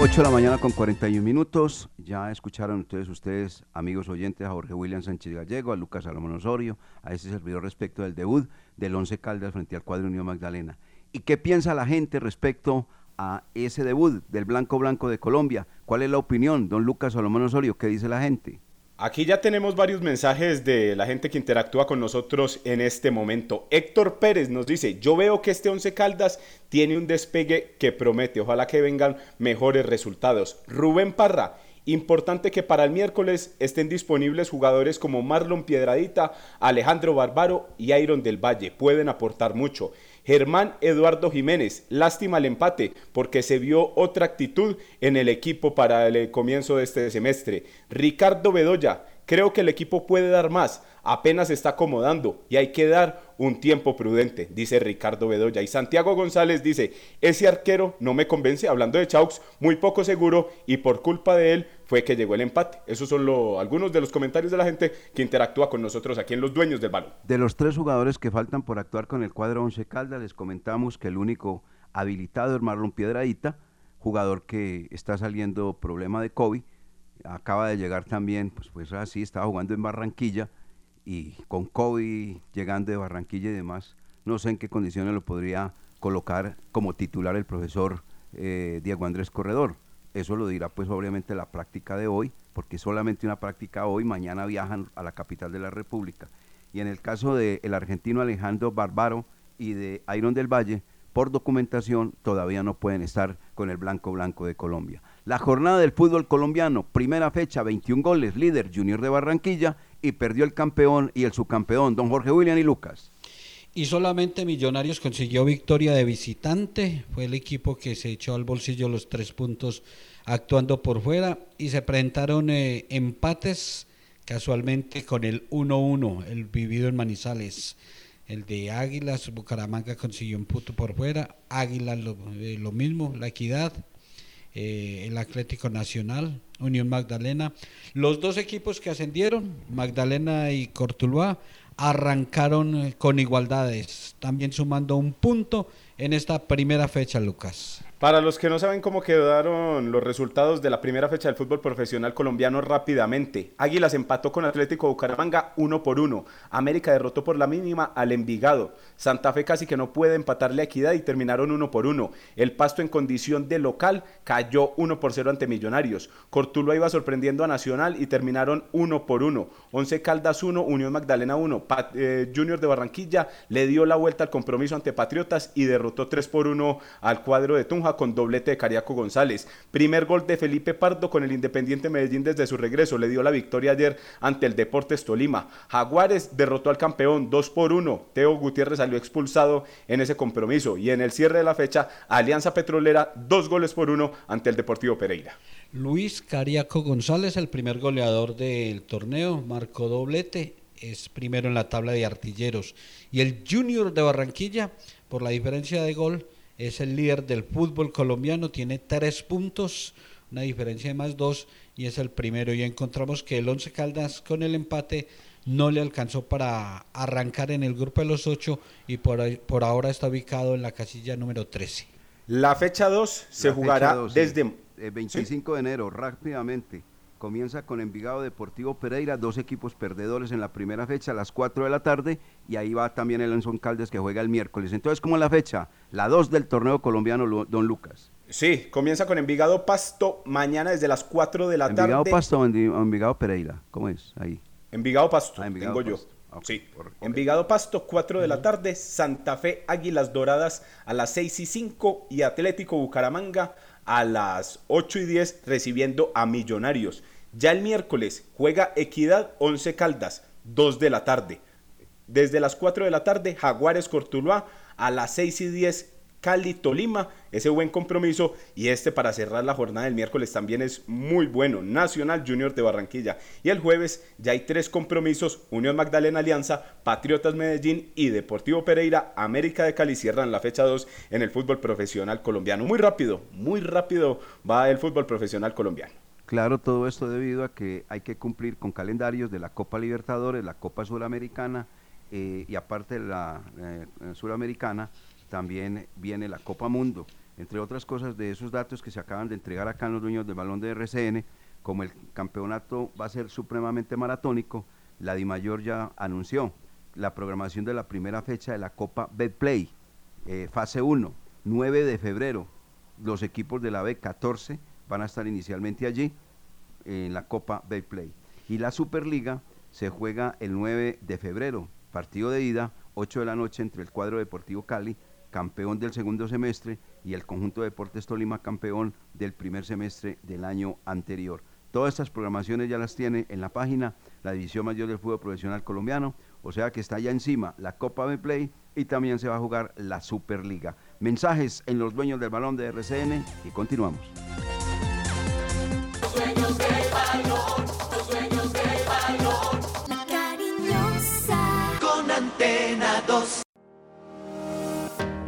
8 de la mañana con 41 minutos. Ya escucharon ustedes, ustedes, amigos oyentes, a Jorge William Sánchez Gallego, a Lucas Salomón Osorio, a ese servidor respecto del debut del Once Caldas frente al cuadro Unión Magdalena. ¿Y qué piensa la gente respecto a ese debut del Blanco Blanco de Colombia? ¿Cuál es la opinión, don Lucas Salomón Osorio? ¿Qué dice la gente? Aquí ya tenemos varios mensajes de la gente que interactúa con nosotros en este momento. Héctor Pérez nos dice, yo veo que este Once Caldas tiene un despegue que promete, ojalá que vengan mejores resultados. Rubén Parra, importante que para el miércoles estén disponibles jugadores como Marlon Piedradita, Alejandro Barbaro y Iron del Valle, pueden aportar mucho. Germán Eduardo Jiménez, lástima el empate porque se vio otra actitud en el equipo para el comienzo de este semestre. Ricardo Bedoya, creo que el equipo puede dar más, apenas está acomodando y hay que dar un tiempo prudente, dice Ricardo Bedoya. Y Santiago González dice, ese arquero no me convence, hablando de Chaux, muy poco seguro y por culpa de él fue que llegó el empate. Esos son algunos de los comentarios de la gente que interactúa con nosotros aquí en Los Dueños del Balón. De los tres jugadores que faltan por actuar con el cuadro Once Caldas, les comentamos que el único habilitado es Marlon Piedradita, jugador que está saliendo problema de COVID, acaba de llegar también, pues, pues así, estaba jugando en Barranquilla y con COVID llegando de Barranquilla y demás, no sé en qué condiciones lo podría colocar como titular el profesor eh, Diego Andrés Corredor. Eso lo dirá pues obviamente la práctica de hoy, porque solamente una práctica hoy, mañana viajan a la capital de la República. Y en el caso del argentino Alejandro Barbaro y de Iron del Valle, por documentación todavía no pueden estar con el blanco blanco de Colombia. La jornada del fútbol colombiano, primera fecha, 21 goles, líder Junior de Barranquilla y perdió el campeón y el subcampeón, don Jorge William y Lucas. Y solamente Millonarios consiguió victoria de visitante. Fue el equipo que se echó al bolsillo los tres puntos actuando por fuera. Y se presentaron eh, empates casualmente con el 1-1, el vivido en Manizales. El de Águilas, Bucaramanga consiguió un punto por fuera. Águilas lo, eh, lo mismo, la equidad. Eh, el Atlético Nacional, Unión Magdalena. Los dos equipos que ascendieron, Magdalena y Cortuluá, arrancaron eh, con igualdades, también sumando un punto en esta primera fecha, Lucas. Para los que no saben cómo quedaron los resultados de la primera fecha del fútbol profesional colombiano rápidamente, Águilas empató con Atlético Bucaramanga uno por uno, América derrotó por la mínima al Envigado, Santa Fe casi que no puede empatarle a Equidad y terminaron uno por uno, el Pasto en condición de local cayó uno por cero ante Millonarios, Cortulo iba sorprendiendo a Nacional y terminaron uno por uno, Once Caldas 1, Unión Magdalena 1, Junior de Barranquilla le dio la vuelta al compromiso ante Patriotas y derrotó 3 por 1 al cuadro de Tunja con doblete de Cariaco González. Primer gol de Felipe Pardo con el Independiente Medellín desde su regreso. Le dio la victoria ayer ante el Deportes Tolima. Jaguares derrotó al campeón 2 por 1. Teo Gutiérrez salió expulsado en ese compromiso. Y en el cierre de la fecha, Alianza Petrolera, dos goles por uno ante el Deportivo Pereira. Luis Cariaco González, el primer goleador del torneo, marcó doblete, es primero en la tabla de artilleros. Y el Junior de Barranquilla, por la diferencia de gol, es el líder del fútbol colombiano, tiene tres puntos, una diferencia de más dos, y es el primero. Y encontramos que el Once Caldas con el empate no le alcanzó para arrancar en el grupo de los ocho y por, ahí- por ahora está ubicado en la casilla número 13. La fecha 2 se La jugará sí. Eh, 25 de enero, rápidamente. Comienza con Envigado Deportivo Pereira, dos equipos perdedores en la primera fecha a las 4 de la tarde y ahí va también el Enson Caldes que juega el miércoles. Entonces, ¿cómo es la fecha? La 2 del torneo colombiano, Don Lucas. Sí, comienza con Envigado Pasto mañana desde las 4 de la Envigado tarde. Pasto o Endi- o Envigado Pereira, ¿cómo es? Ahí. Envigado Pasto, Ah, Envigado tengo yo. Pasto. Ah, ok, Sí. Envigado Pasto, 4 de la tarde. Santa Fe Águilas Doradas a las 6 y 5. Y Atlético Bucaramanga a las 8 y 10 recibiendo a Millonarios. Ya el miércoles juega Equidad 11 Caldas, 2 de la tarde. Desde las 4 de la tarde, Jaguares Cortuluá a las 6 y 10. Cali Tolima, ese buen compromiso y este para cerrar la jornada del miércoles también es muy bueno, Nacional Junior de Barranquilla. Y el jueves ya hay tres compromisos, Unión Magdalena Alianza, Patriotas Medellín y Deportivo Pereira, América de Cali cierran la fecha 2 en el fútbol profesional colombiano, muy rápido, muy rápido va el fútbol profesional colombiano. Claro, todo esto debido a que hay que cumplir con calendarios de la Copa Libertadores, la Copa Suramericana eh, y aparte de la eh, eh, Suramericana también viene la Copa Mundo. Entre otras cosas de esos datos que se acaban de entregar acá en los dueños del balón de RCN, como el campeonato va a ser supremamente maratónico, la DIMAYOR ya anunció la programación de la primera fecha de la Copa Betplay, eh, fase 1, 9 de febrero. Los equipos de la B14 van a estar inicialmente allí en la Copa Betplay. Y la Superliga se juega el 9 de febrero, partido de ida, 8 de la noche entre el cuadro Deportivo Cali, campeón del segundo semestre, y el conjunto de Deportes Tolima, campeón del primer semestre del año anterior. Todas estas programaciones ya las tiene en la página la División Mayor del Fútbol Profesional Colombiano, o sea que está ya encima la Copa Betplay y también se va a jugar la Superliga. Mensajes en los dueños del balón de RCN y continuamos. Los dueños del balón, los dueños del balón. La cariñosa. Con antena 2.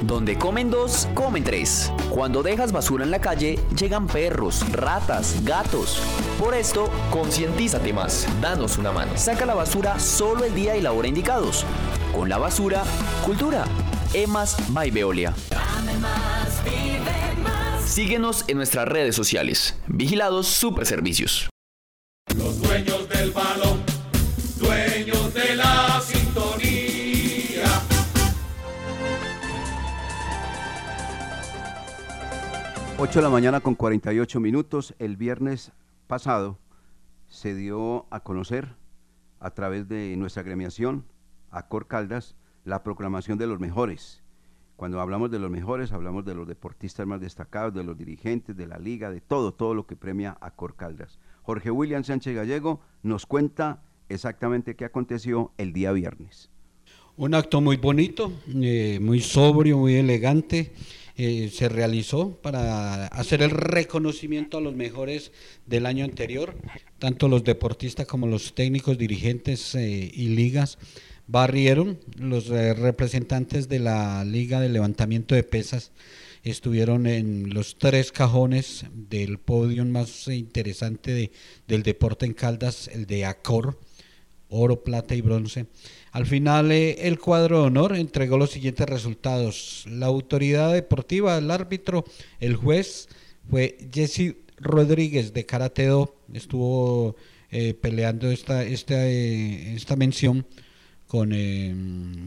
Donde comen dos, comen tres. Cuando dejas basura en la calle, llegan perros, ratas, gatos. Por esto, concientízate más. Danos una mano. Saca la basura solo el día y la hora indicados. Con la basura, cultura. Emas by Veolia. Síguenos en nuestras redes sociales. Vigilados Super Servicios. Los dueños 8 de la mañana con 48 minutos. El viernes pasado se dio a conocer a través de nuestra gremiación, Acor Caldas, la proclamación de los mejores. Cuando hablamos de los mejores, hablamos de los deportistas más destacados, de los dirigentes, de la liga, de todo, todo lo que premia Acor Caldas. Jorge William Sánchez Gallego nos cuenta exactamente qué aconteció el día viernes. Un acto muy bonito, eh, muy sobrio, muy elegante. Eh, se realizó para hacer el reconocimiento a los mejores del año anterior, tanto los deportistas como los técnicos, dirigentes eh, y ligas barrieron. Los eh, representantes de la Liga de Levantamiento de Pesas estuvieron en los tres cajones del podio más interesante de- del deporte en Caldas, el de Acor, oro, plata y bronce. Al final, eh, el cuadro de honor entregó los siguientes resultados. La autoridad deportiva, el árbitro, el juez fue Jesse Rodríguez de Karate Do. Estuvo eh, peleando esta, esta, eh, esta mención con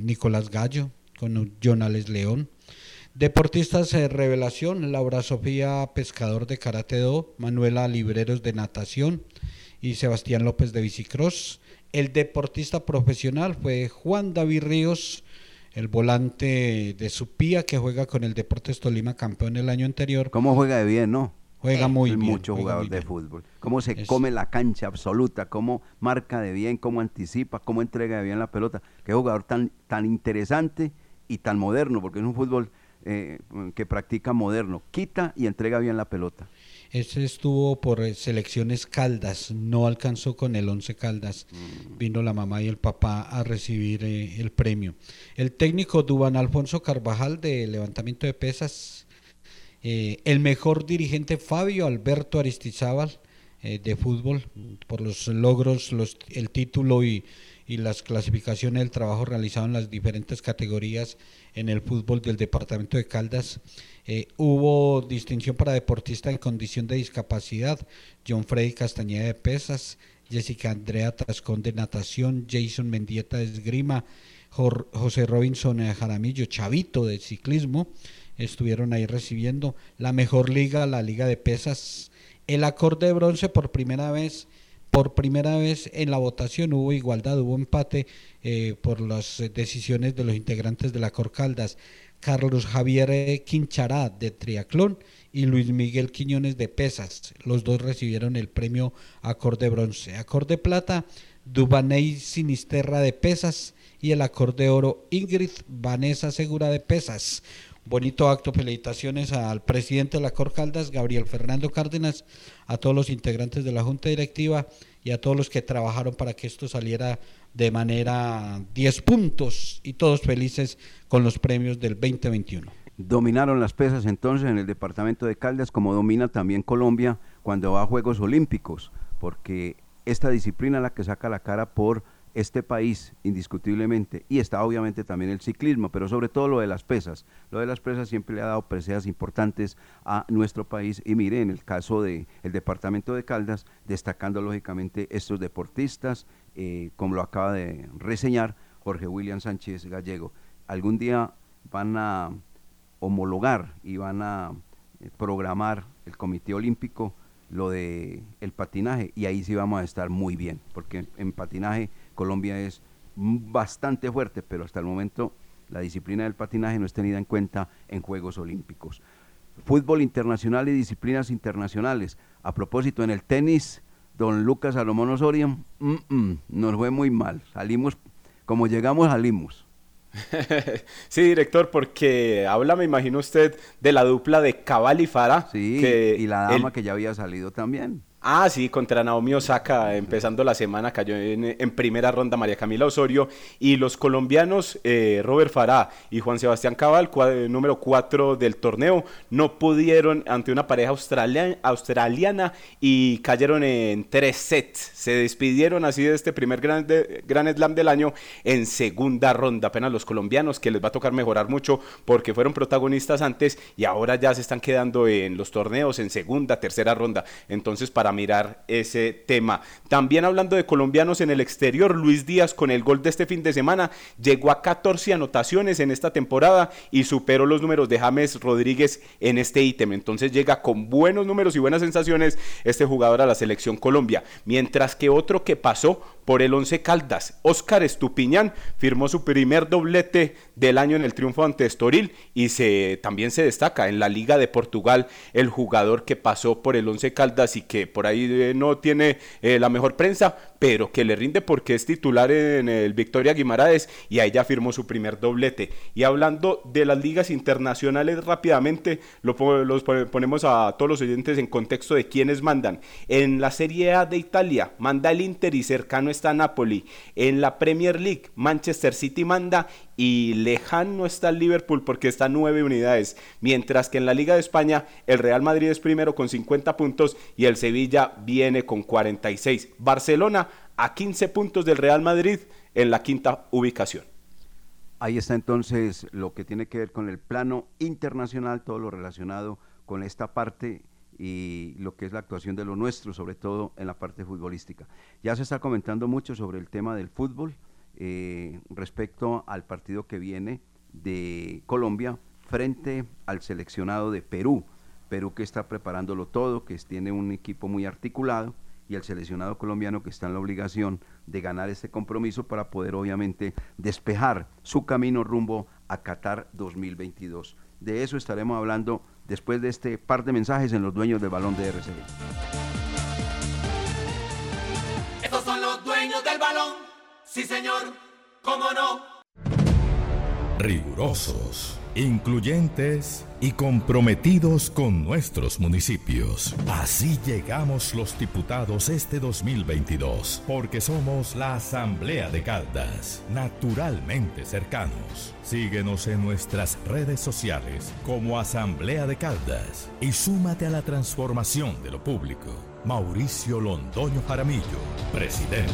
Nicolás Gallo, con Jonales León. Deportistas eh, revelación, Laura Sofía Pescador de Karate Do, Manuela Libreros de Natación y Sebastián López de Bicicross. El deportista profesional fue Juan David Ríos, el volante de Supía que juega con el Deportes Tolima campeón el año anterior. ¿Cómo juega de bien, no? Juega muy bien. Mucho juega jugador muy de fútbol. Cómo se Es- come la cancha absoluta, cómo marca de bien, cómo anticipa, cómo entrega de bien la pelota. Qué jugador tan, tan interesante y tan moderno, porque es un fútbol eh, que practica moderno. Quita y entrega bien la pelota. Ese estuvo por eh, selecciones Caldas, no alcanzó con el 11 Caldas. Vino la mamá y el papá a recibir eh, el premio. El técnico Duban Alfonso Carvajal de levantamiento de pesas. eh, el mejor dirigente Fabio Alberto Aristizábal eh, de fútbol por los logros, los, el título y, y las clasificaciones del trabajo realizado en las diferentes categorías en el fútbol del departamento de Caldas. Eh, hubo distinción para deportista en condición de discapacidad, John Freddy Castañeda de pesas, Jessica Andrea Tascón de natación, Jason Mendieta de esgrima, José Robinson eh, Jaramillo, Chavito de ciclismo, estuvieron ahí recibiendo la mejor liga, la liga de pesas, el acorde de bronce por primera vez por primera vez en la votación hubo igualdad, hubo empate eh, por las eh, decisiones de los integrantes de la Corcaldas. Carlos Javier Quinchará de triatlón y Luis Miguel Quiñones de pesas. Los dos recibieron el premio acorde bronce. Acorde plata, Dubaney Sinisterra de pesas y el acorde oro Ingrid Vanessa Segura de pesas. Bonito acto, felicitaciones al presidente de la Corcaldas, Gabriel Fernando Cárdenas, a todos los integrantes de la Junta Directiva y a todos los que trabajaron para que esto saliera de manera 10 puntos y todos felices con los premios del 2021. Dominaron las pesas entonces en el departamento de Caldas, como domina también Colombia cuando va a Juegos Olímpicos, porque esta disciplina es la que saca la cara por este país, indiscutiblemente, y está obviamente también el ciclismo, pero sobre todo lo de las pesas. Lo de las pesas siempre le ha dado preseas importantes a nuestro país, y mire, en el caso del el departamento de Caldas, destacando lógicamente estos deportistas, eh, como lo acaba de reseñar Jorge William Sánchez Gallego. Algún día van a homologar y van a eh, programar el Comité Olímpico lo de el patinaje y ahí sí vamos a estar muy bien, porque en patinaje Colombia es bastante fuerte, pero hasta el momento la disciplina del patinaje no es tenida en cuenta en Juegos Olímpicos. Fútbol internacional y disciplinas internacionales. A propósito, en el tenis, don Lucas Salomón Osorio, mm, mm, nos fue muy mal. Salimos, como llegamos, salimos. sí, director, porque habla, me imagino usted, de la dupla de Cabal y Fara. Sí, y la dama que ya había salido también. Ah, sí, contra Naomi Osaka, empezando la semana, cayó en, primera ronda María Camila Osorio. Y los colombianos eh, Robert Farah y Juan Sebastián Cabal, número 4 del torneo, no pudieron ante una pareja australiana y cayeron en tres sets. Se despidieron así de este primer gran, gran slam del año en segunda ronda. Apenas los colombianos, que les va a tocar mejorar mucho porque fueron protagonistas antes y ahora ya se están quedando en los torneos en segunda, tercera ronda. Entonces, para mirar ese tema. También hablando de colombianos en el exterior, Luis Díaz con el gol de este fin de semana llegó a 14 anotaciones en esta temporada y superó los números de James Rodríguez en este ítem. Entonces llega con buenos números y buenas sensaciones este jugador a la selección Colombia. Mientras que otro que pasó por el Once Caldas, Óscar Estupiñán, firmó su primer doblete del año en el triunfo ante Estoril y se, también se destaca en la Liga de Portugal el jugador que pasó por el Once Caldas y que por ahí eh, no tiene eh, la mejor prensa, pero que le rinde porque es titular en el Victoria Guimaraes y ahí ya firmó su primer doblete. Y hablando de las ligas internacionales rápidamente, lo, los ponemos a todos los oyentes en contexto de quiénes mandan. En la Serie A de Italia manda el Inter y cercano está Napoli. En la Premier League Manchester City manda y lejano está el Liverpool porque está nueve unidades, mientras que en la Liga de España el Real Madrid es primero con 50 puntos y el Sevilla viene con 46. Barcelona a 15 puntos del Real Madrid en la quinta ubicación. Ahí está entonces lo que tiene que ver con el plano internacional, todo lo relacionado con esta parte y lo que es la actuación de lo nuestro, sobre todo en la parte futbolística. Ya se está comentando mucho sobre el tema del fútbol eh, respecto al partido que viene de Colombia frente al seleccionado de Perú. Perú que está preparándolo todo, que tiene un equipo muy articulado y el seleccionado colombiano que está en la obligación de ganar este compromiso para poder obviamente despejar su camino rumbo a Qatar 2022. De eso estaremos hablando después de este par de mensajes en los dueños del balón de RCB. Estos son los dueños del balón. Sí, señor, cómo no. Rigurosos, incluyentes y comprometidos con nuestros municipios. Así llegamos los diputados este 2022, porque somos la Asamblea de Caldas, naturalmente cercanos. Síguenos en nuestras redes sociales como Asamblea de Caldas y súmate a la transformación de lo público. Mauricio Londoño Jaramillo, presidente.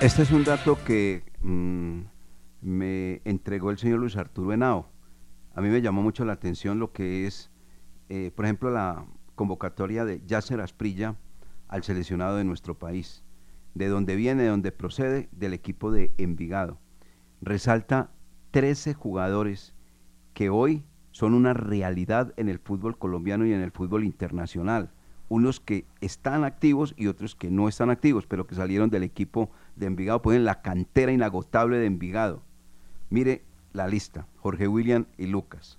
Este es un dato que mm, me entregó el señor Luis Arturo Henao. A mí me llamó mucho la atención lo que es, eh, por ejemplo, la convocatoria de Yasser Asprilla al seleccionado de nuestro país, de donde viene, de donde procede, del equipo de Envigado. Resalta 13 jugadores que hoy son una realidad en el fútbol colombiano y en el fútbol internacional unos que están activos y otros que no están activos, pero que salieron del equipo de Envigado, ponen la cantera inagotable de Envigado. Mire la lista, Jorge William y Lucas.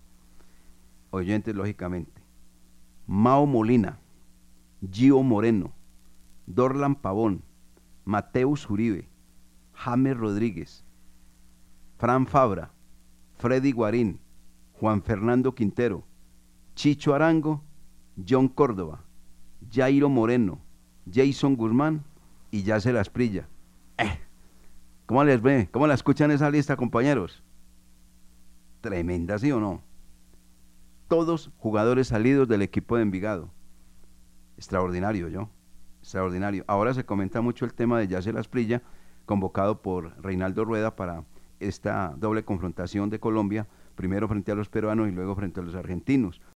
Oyentes, lógicamente. Mao Molina, Gio Moreno, Dorlan Pavón, Mateus Uribe, James Rodríguez, Fran Fabra, Freddy Guarín, Juan Fernando Quintero, Chicho Arango, John Córdoba, Jairo Moreno, Jason Guzmán y Yasser Asprilla. Eh, ¿Cómo les ve? ¿Cómo la escuchan esa lista, compañeros? Tremenda, ¿sí o no? Todos jugadores salidos del equipo de Envigado. Extraordinario, yo. Extraordinario. Ahora se comenta mucho el tema de Yasser Asprilla, convocado por Reinaldo Rueda para esta doble confrontación de Colombia, primero frente a los peruanos y luego frente a los argentinos.